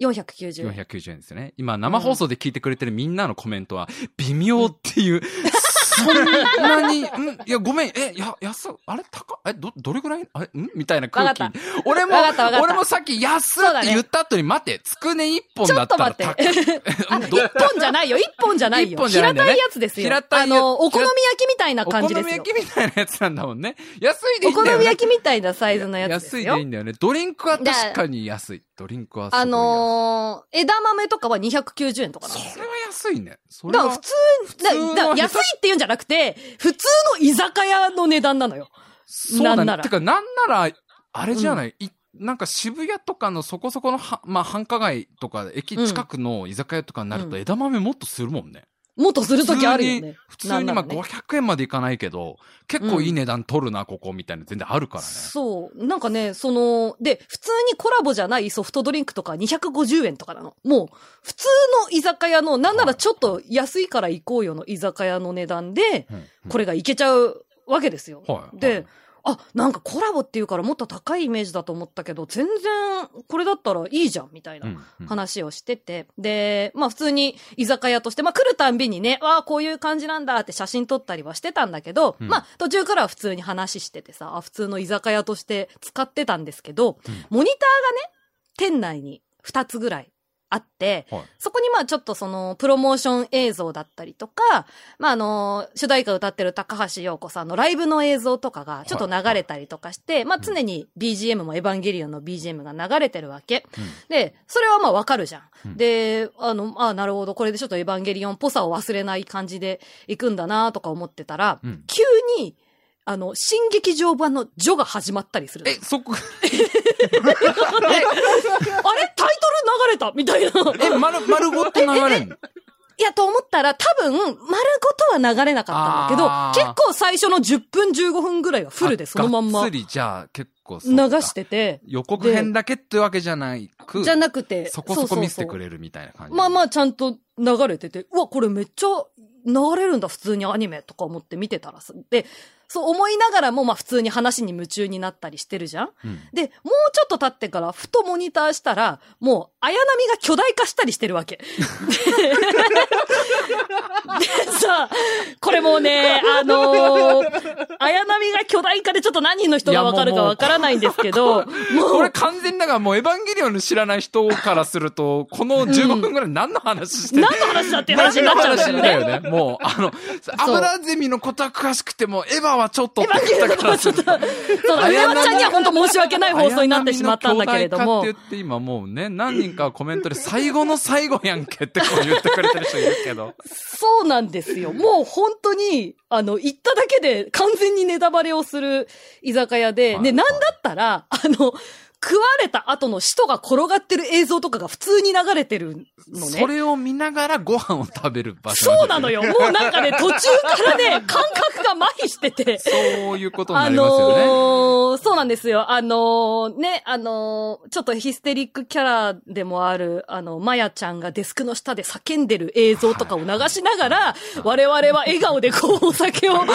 490円。490円ですよね。今、生放送で聞いてくれてるみんなのコメントは、微妙っていう、そんなに、んいや、ごめん、え、や、安、あれ高え、ど、どれぐらいあれん？みたいな空気。俺も俺もさっき安って言った後に待って、つくね一本ちょだったらっと待って。一本じゃないよ、一本じゃないよ。一本じゃないね平たいやつですよ。平たいやあの、お好み焼きみたいなお感じですよ好み焼。きみたいなやつなんだもんね。安いでいお好いんだよね。み焼きみたいなサイズのやつですよ安いでいい。んだよね。ドリンクは確かに安い。ドリンクはすごい安い。あのー、枝豆とかは290円とかなんですよ。安いね。それはだから普通、だ通安いって言うんじゃなくて、普通の居酒屋の値段なのよ。そうだね。なんならてか、なんなら、あれじゃない、いなんか渋谷とかのそこそこのは、まあ、繁華街とか、駅近くの居酒屋とかになるとうん枝豆もっとするもんね。もっとするときあるよね。普通に、普通にまあなんならね500円までいかないけど、結構いい値段取るな、ここ、みたいな全然あるからね。そう。なんかね、その、で、普通にコラボじゃないソフトドリンクとか250円とかなの。もう、普通の居酒屋の、なんならちょっと安いから行こうよの居酒屋の値段で、うんうんこれがいけちゃうわけですよ。はいで、あ、なんかコラボっていうからもっと高いイメージだと思ったけど、全然これだったらいいじゃん、みたいな。うんうん話をしてて。で、まあ普通に居酒屋として、まあ来るたんびにね、わあ、こういう感じなんだって写真撮ったりはしてたんだけど、うんまあ途中からは普通に話しててさ、あ普通の居酒屋として使ってたんですけど、うんモニターがね、店内に2つぐらいあって、はい。そこにまあちょっとそのプロモーション映像だったりとか、まああの、主題歌歌ってる高橋洋子さんのライブの映像とかがちょっと流れたりとかして、まあ常に BGM もエヴァンゲリオンの BGM が流れてるわけ。うん。で、それはまあわかるじゃん。うん。で、あの、あなるほど、これでちょっとエヴァンゲリオンっぽさを忘れない感じで行くんだなとか思ってたら、うん。急に、あの、新劇場版のジョが始まったりするの。え、そこ、あれ？タイトル流れた？みたいな。え、丸、丸ごと流れんの？いや、と思ったら、多分、丸ごとは流れなかったんだけど、結構最初の10分15分ぐらいはフルでそのまんまっつり、じゃあ、結構そうかしてて、予告編だけってわけじゃないく、じゃなくて、そこそこ見せてくる。れるみたいな感じ。まあまあ、ちゃんと流れてて、うわ、これめっちゃ流れるんだ、普通にアニメとか思って見てたらさ。で、そう思いながらも、まあ普通に話に夢中になったりしてるじゃんうんで、もうちょっと経ってから、ふとモニターしたら、もう、綾波が巨大化したりしてるわけ。ででさ、これもうね、あのー、綾波が巨大化でちょっと何人の人がわかるかわからないんですけど、もこれう、完全にだからもうエヴァンゲリオンの知らない人からすると、この15分ぐらい何の話してる、何の話だって話になっちゃうんだよね。よね。もう、あの、アブラゼミのことは詳しくても、エヴァはちょっとってエヴァンゲリオンのことはちょっと、そうだ、上山ちゃんには本当申し訳ない放送になってしまったんだけれどもって、言って今もうね、何人かコメントで最後の最後やんけってこう言ってくれてる人いるけど。そうなんですよ。もう本当に、あの、行っただけで完全にネタバレをする居酒屋で、はいで、なんだったら、あの、食われた後の使徒が転がってる映像とかが普通に流れてるのね。それを見ながらご飯を食べる場所そうなのよ。もうなんかね、途中からね、感覚が麻痺してて。そういうことになありますよね。のーそうなんですよ。あのーね、あのーちょっとヒステリックキャラでもある、あの、まやちゃんがデスクの下で叫んでる映像とかを流しながら、我々は笑顔でこうお酒を飲ん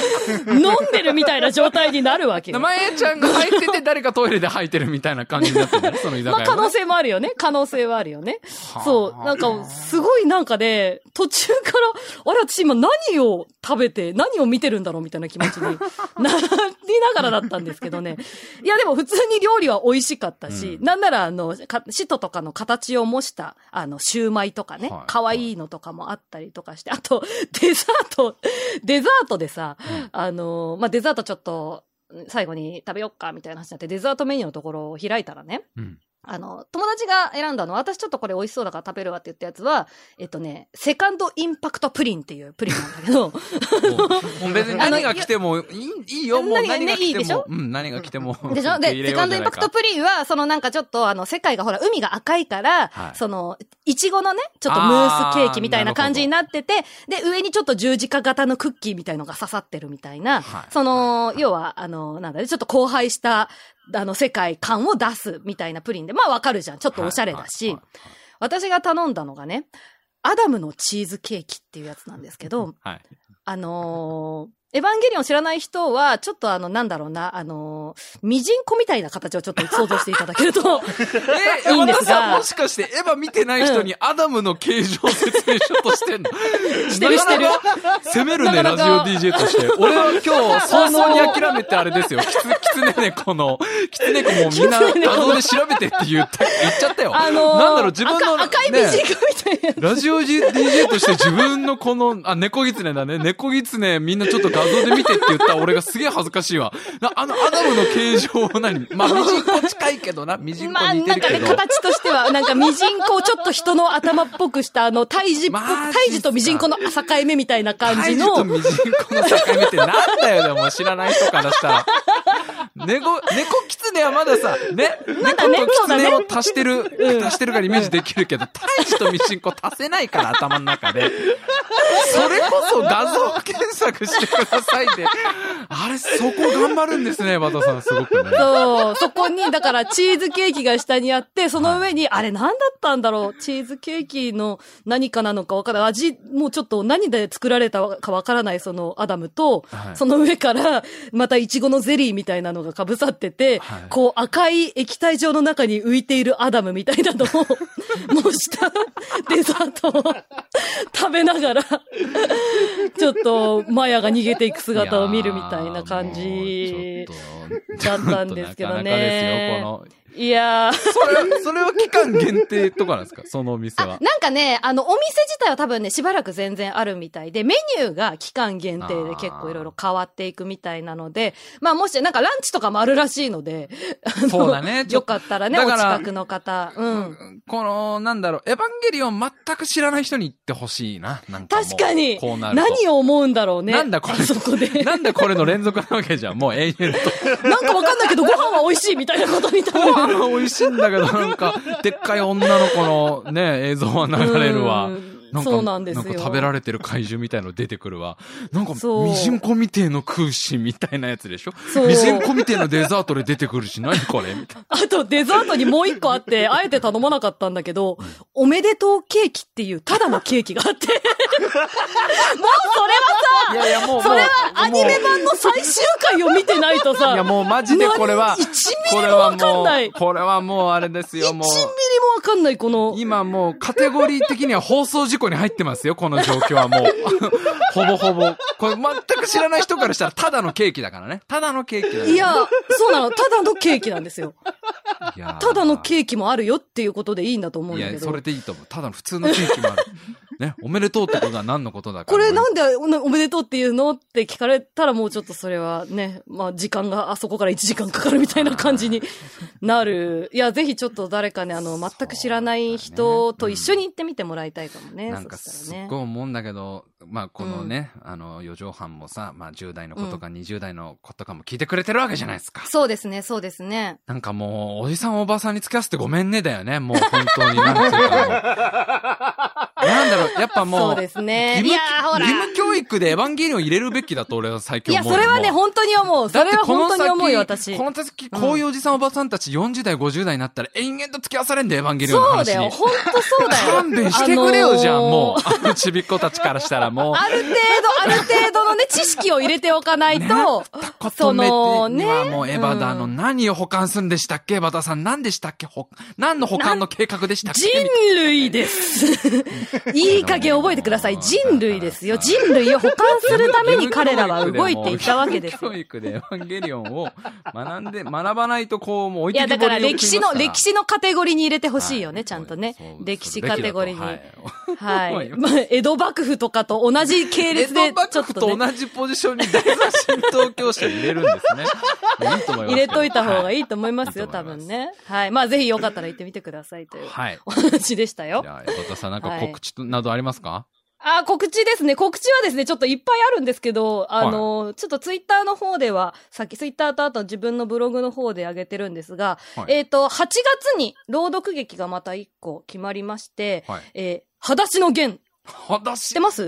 でるみたいな状態になるわけよ。まえちゃんが入ってて誰かトイレで吐いてるみたいな感じになってるね、その居酒屋はねまあ可能性もあるよね。可能性はあるよね。そう。なんか、すごいなんかね、途中から、あれ私今何を食べて、何を見てるんだろうみたいな気持ちに なりながらだったんですけどね。いやでも普通に料理は美味しかったし、うんなんならあの、か使徒とかの形を模した、あの、シューマイとかねはい、可愛いのとかもあったりとかして、あと、デザート、デザートでさ、うんあの、まあ、デザートちょっと、最後に食べよっかみたいな話になって、デザートメニューのところを開いたらね、うん。あの、友達が選んだの、私ちょっとこれ美味しそうだから食べるわって言ったやつは、えっとね、セカンドインパクトプリンっていうプリンなんだけど、もう別に何が来てもいいいいよ、もう何がね何が来いいでしょ？ても。うん、何が来ても。でしょ？で、セカンドインパクトプリンは、そのなんかちょっとあの、世界がほら、海が赤いから、はい。その、いちごのね、ちょっとムースケーキみたいな感じになってて、で、上にちょっと十字架型のクッキーみたいのが刺さってるみたいな、はい。その、要は、あの、なんだね、ちょっと荒廃した、あの、世界観を出すみたいなプリンで、まあわかるじゃん。ちょっとおしゃれだし、はいはい私が頼んだのがね、アダムのチーズケーキっていうやつなんですけど、はい。あのーエヴァンゲリオン知らない人は、ちょっとあの、なんだろうな、あのー、ミジンコみたいな形をちょっと想像していただけると、え、いいんですがもしかしてエヴァ見てない人にアダムの形状を説明しようとしてんの？してるしてる。攻めるね、ラジオ DJ として。俺は今日、早々に諦めてあれですよ。キツ、キツネ猫の、キツネ猫もみんな画像で調べてって言った、言っちゃったよ。あのー、なんだろう、自分の、赤赤いミジンコみたいな。ラジオ DJ として自分のこの、あ、猫狐だね。猫狐みんなちょっと画像で見てって言ったら俺がすげえ恥ずかしいわ。なあのアダムの形状は何？まあ、ミジンコ近いけどな。ミジンまあ、コ似てなんかね、るけど。形としては、なんか、ミジンコをちょっと人の頭っぽくした、あの、胎児胎児とミジンコの境目みたいな感じの、ハイジとミジンコの境目ってなんだよ、でも知らない人からしたら。猫、猫キツネはまださ、ね、猫とキツネそうを足してる、足してるからイメージできるけど、胎児とミジンコ足せないから、頭の中で。それこそ画像検索してくださいって。あれ、そこ頑張るんですね、バタさん、すごくね。そう、そこに、だからチーズケーキが下にあって、その上に、あれ何だったんだろう、チーズケーキの何かなのかわからない。味、もうちょっと何で作られたかわからないそのアダムと、はいその上から、またイチゴのゼリーみたいなのが被さってて、はいこう赤い液体状の中に浮いているアダムみたいなのを、模したデザートを食べながら、ちょっとマヤが逃げていく姿を見るみたいな感じだったんですけどねなかなかですよ、この。いやー。それ、それは期間限定とかなんですか？そのお店あ、は。なんかね、あの、お店自体は多分ね、しばらく全然あるみたいで、メニューが期間限定で結構いろいろ変わっていくみたいなので、まあもし、なんかランチとかもあるらしいので、そうだねよかったらね、お近くの方。うん。この、なんだろう、エヴァンゲリオン全く知らない人に言ってほしいな。なんか確かにこうなると。何を思うんだろうね。なんだこれあそこで。なんだこれの連続なわけじゃん。もう永遠と。なんかわかんないけど、ご飯は美味しいみたいなことに多分。あ美味しいんだけど、なんか、でっかい女の子のね、映像は流れるわ。うんなんか、そうなんですよ。なんか食べられてる怪獣みたいの出てくるわ。なんか、そうミジンコみてえの空心みたいなやつでしょ？ミジンコみてえのデザートで出てくるし、何これ？みたいな。あと、デザートにもう一個あって、あえて頼まなかったんだけど、おめでとうケーキっていう、ただのケーキがあって。もうそれはさ、いやいや、もう、それはアニメ版の最終回を見てないとさ、いや、もうマジでこれは、何一ミこれリもわかはもんない。う、これはもうあれですよ、もう。1ミリもわかんない、この。今もうカテゴリー的には放送事故に入ってますよ、この状況はもう。ほぼほぼ。これ全く知らない人からしたらただのケーキだからね。ただのケーキねいや、そうなの。ただのケーキなんですよ。ただのケーキもあるよっていうことでいいんだと思うんいや、だけど。それでいいと思う。ただの普通のケーキもある。ね、おめでとうってことは何のことだから。これなんでおおめでとうっていうのって聞かれたらもうちょっとそれはね、まあ時間があそこから1時間かかるみたいな感じに なる。いや、ぜひちょっと誰かね、あの、全く知らない人と一緒に行ってみてもらいたいかもね。なんかすっごい思うんだけど、まあこのね、あの、四畳半もさ、まあ10代の子とか20代の子とかも聞いてくれてるわけじゃないですか。そうですね、そうですね。なんかもう、おじさんおばさんに付き合わせてごめんねだよね。もう本当になんていうか。なんだろう、やっぱもう、そうですね。義務。義務教育でエヴァンゲリオン入れるべきだと俺は最いや、近思うよ。それはね、本当に思う。それは本当に思うよ、私こ。の先、こういうおじさんおばさんたち40代、50代になったら延々と付き合わされんだよ、エヴァンゲリオンの話に。そうだよ、本当そうだよ。勘弁してくれよ、じゃあ、もう。あのーあのちびっ子たちからしたらもう。ある程度、ある程度のね、知識を入れておかないと、そのね。もうエヴァだの、うん何を保管するんでしたっけ？エヴァダさん、何でしたっけ？ほ何の保管の計画でしたっけ？人類です。いい加減覚えてください。人類ですよ。人類を保管するために彼らは動いていたわけですよ。教育でエヴァンゲリオンを学んで、学ばないとこう、もう置いいや、だから歴史の、歴史のカテゴリーに入れてほしいよね、はいちゃんとね。歴史カテゴリーに。はいはい。まあ、江戸幕府とかと同じ系列で江戸、幕府ちょっとね、と同じポジションに大座神道教師を入れるんですね。いいと思います。入れといた方がいいと思いますよ、はい多分ね。はい。まあ、ぜひよかったら行ってみてくださいというはい。お話でしたよじ。ゃあ、江戸田さんなんか告知などありますか？あ、告知ですね。告知はですね、ちょっといっぱいあるんですけど、あの、ちょっとツイッターの方では、さっきツイッターとあと自分のブログの方で上げてるんですが、はいえっ、と、8月に朗読劇がまた1個決まりまして、はい。えー、裸足の弦。知ってます？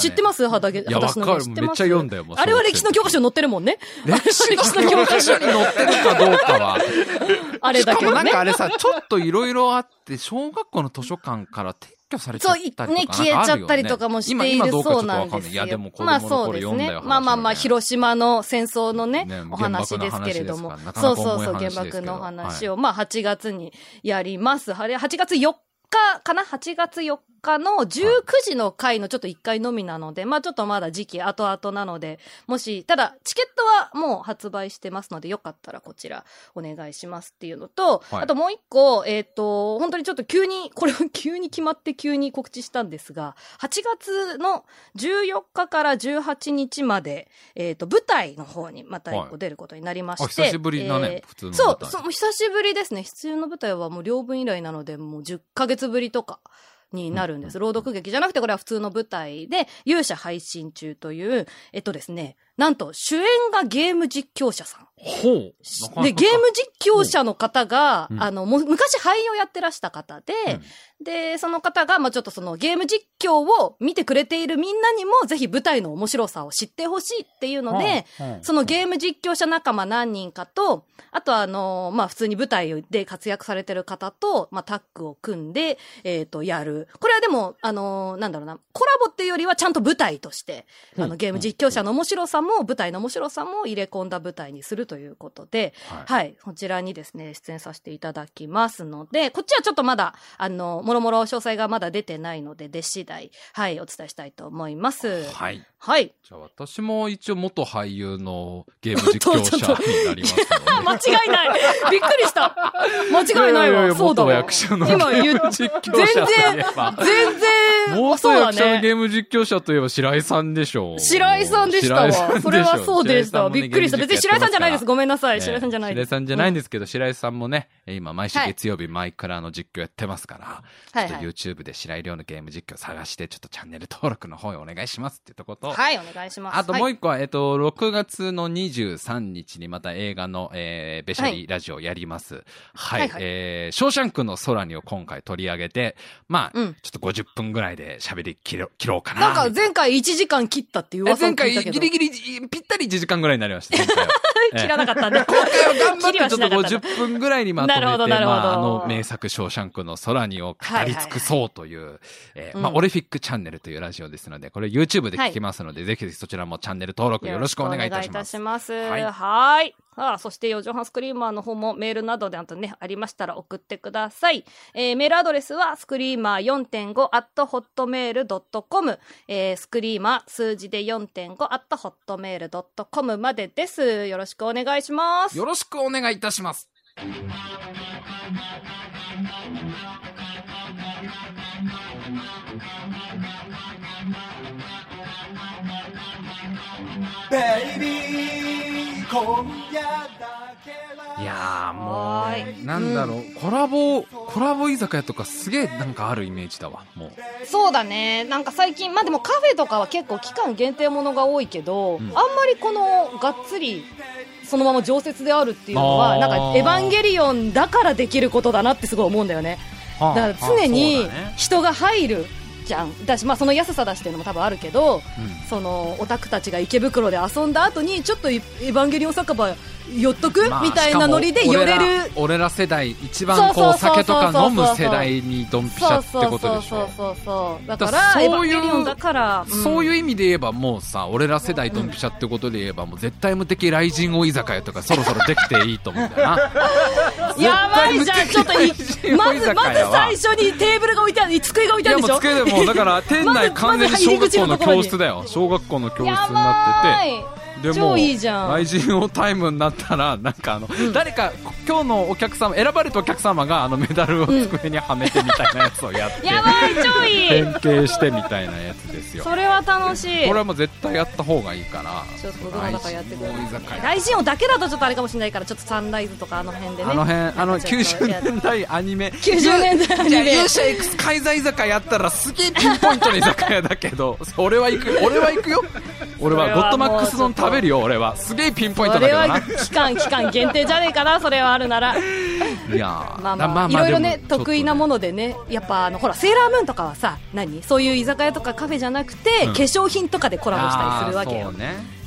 知ってます？裸足いや、わかめっます？ちゃ読んだよ。あれは歴史の教科書に載ってるもんね。歴史の教科書に載ってるかどうかは。あれだけどねなんか。あれさ、ちょっといろいろあって、小学校の図書館から撤去されちゃったりとかね、消えちゃったりとかもしているそうなんですよ。いや、でも子まあ供の頃そうですね読んだよ。。まあまあまあ、広島の戦争のね、ねお話ですけれどもそうそうそう、原爆の話を、まあ8月にやります。あれ、8月4日かな ?8 月4日の19時の回のちょっと1回のみなので、まあちょっとまだ時期後々なので、もし、ただチケットはもう発売してますので、よかったらこちらお願いしますっていうのと、はいあともう一個、えっ、と、本当にちょっと急に、これは急に決まって急に告知したんですが、8月の14日から18日まで、えっ、と、舞台の方にまた一はい個出ることになりまして、あ久しぶりだねえー普通の舞そう、台そう久しぶりですね。必要の舞台はもう両分以来なので、もう10ヶ月ぶりとか。になるんです。朗読劇じゃなくて、これは普通の舞台で、勇者配信中という、えっとですね、なんと主演がゲーム実況者さん。ほう。で、ゲーム実況者の方が、うんあの、もう昔俳優をやってらした方で、で、その方が、まあちょっとそのゲーム実況を見てくれているみんなにも、ぜひ舞台の面白さを知ってほしいっていうので、そのゲーム実況者仲間何人かと、あとはあの、まあ普通に舞台で活躍されてる方と、まあタッグを組んで、えっ、と、やる。これはでも、あの、なんだろうな、コラボっていうよりはちゃんと舞台として、あの、ゲーム実況者の面白さも、舞台の面白さも入れ込んだ舞台にするということで、はいはい。こちらにですね、出演させていただきますので、こっちはちょっとまだ、あの、もろもろ詳細がまだ出てないので、出次第、はい、お伝えしたいと思います。はい。はい。じゃあ私も一応元俳優のゲーム実況者になりますので。間違いないびっくりした間違いないわ。ややそうだわ。元役者の今言っ実況者といえば。全然、元そうだ役者のね。ゲーム実況者といえば白井さんでしょう。白井さんでしたわ。それはそうでした。びっくりした。別に白井さんじゃないです。ごめんなさい。ね白井さんじゃないです。白井さんじゃないんですけど、白井さんもね、今毎週はい月曜日マイクラの実況やってますから、はいちょっと YouTube で白井亮のゲーム実況探して、ちょっとチャンネル登録の方へお願いしますっていうとこと、はい、お願いします。あともうはい一個は、えっと、6月の23日にまた映画の、えー、ベシャリラジオやります。はい。はいはいえー、ショーシャンクの空にを今回取り上げて、まあ、うんちょっと50分ぐらいで喋り切ろ切ろうかな。なんか前回1時間切ったっていうえ噂を前回聞いたけど。ギリギリ、ぴったり1時間ぐらいになりました。切らなかったんで。今回は頑張ってちょっとしなかったんだ50分ぐらいにまとめて、なるほどなるほどまあ、あの名作ショーシャンクの空にを語り尽くそうという、えーまあ、うんオレフィックチャンネルというラジオですので、これ YouTube で聞きますので、ぜひぜひそちらもチャンネル登録よろしくお願いいたします。ます。はいはあ、そして、四畳半スクリーマーの方もメールなどであとね、ありましたら送ってください。えーメールアドレスは、スクリーマー4.5 at hotmail.com、えースクリーマー数字で4.5 at hotmail.com までです。よろしくお願いします。よろしくお願いいたします。いやーもはう、なんだろう、コラボ、コラボ居酒屋とかすげえなんかあるイメージだわ、もう。そうだね。なんか最近、まあでもカフェとかは結構期間限定ものが多いけど、ん。あんまりこの、がっつり、そのまま常設であるっていうのは、なんか、エヴァンゲリオンだからできることだなってすごい思うんだよね。だから常に人が入るじゃん。だし、まあその安さ出してるのも多分あるけど、その、オタクたちが池袋で遊んだ後に、ちょっとエヴァンゲリオン酒場寄っとく、まあみたいなノリで寄れる？俺ら世代、一番こう、酒とか飲む世代にドンピシャってことでしょそう。だからら、そういうだから、そういう意味で言えばもうさ、俺ら世代ドンピシャってことで言えばもう絶対無敵雷神王居酒屋とかそろそろできていいと思うんだよな。やばいじゃん、ちょっとい、まず、まず最初にテーブルが置いてある、机が置いてあるでしょ机でもうだから店内完全に小学校の教室だよ。小学校の教室にやなってて。でも超いいじゃん雷神王タイムになったら、なんかあの、誰か、今日のお客様、選ばれたお客様があのメダルを机にはめてみたいなやつをやって、やばい、超いい変形してみたいなやつですよ。それは楽しい。これはもう絶対やった方がいいから。ちょっとどなたかやってくれ雷神王居酒屋大臣王だけだとちょっとあれかもしれないから、ちょっとサンライズとかあの辺でね。あの辺、あの、ちょっと90や年代アニメ。90年代アニメ勇者 X 開催居酒屋やったらすげえピンポイントの居酒屋だけど、俺は行くよ。俺は行くよ。俺はゴッドマックス丼食べるよ、俺は。すげえピンポイントだけどな。期間、期間限定じゃねえかな、それはあるなら。いやーまあまあ、いろいろね、得意なもの。のでね、やっぱあの、ほら、セーラームーンとかはさ、何？そういう居酒屋とかカフェじゃなくて、うん化粧品とかでコラボしたりするわけよ。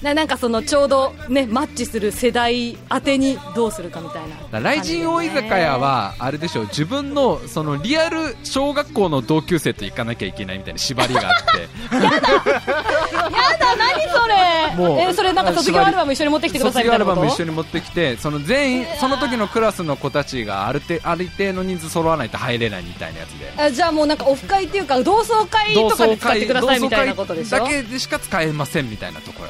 ななんかそのちょうどねマッチする世代当てにどうするかみたいな。雷神大居酒屋はあれでしょう自分のそのリアル小学校の同級生と行かなきゃいけないみたいな縛りがあって。やだ何それ。もうえそれなんか卒業アルバム一緒に持ってきてください卒業アルみたいなこと？バム一緒に持ってきてその全員その時のクラスの子たちがある程ある程度の人数揃わないと入れないみたいなやつで。あじゃあもうなんかオフ会っていうか同窓会とかで使ってくださいみたいなことでしょ？だけでしか使えませんみたいなところ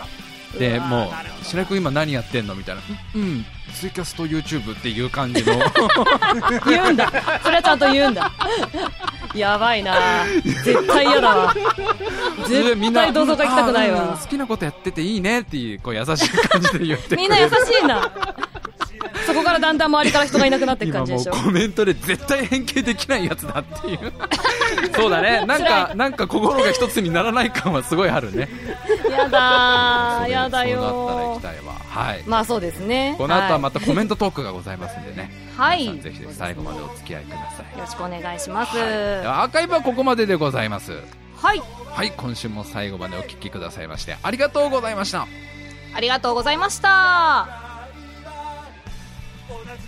でもう白井君今何やってんのみたいな。うんうん。ツイキャスと YouTube っていう感じの。言うんだ。それはちゃんと言うんだ。やばいな。絶対嫌だわ。絶対同窓会行きたくないあうんわ好きなことやってていいねっていうこう優しい感じで言ってみんな優しいなそこからだんだん周りから人がいなくなっていく感じでしょ。コメントで絶対変形できないやつだっていう。そうだね。なんかなんか心が一つにならない感はすごいあるね。やだーやだそうなったら行よきたいわ。はい。まあそうですね。この後はまたたコメントトークがございますんでね、はい。ぜひ最後までお付き合いください。よろしくお願いします。はい。アーカイブはここまででございます。はい。はい。今週も最後までお聞きくださいましてありがとうございました。ありがとうございました。同じ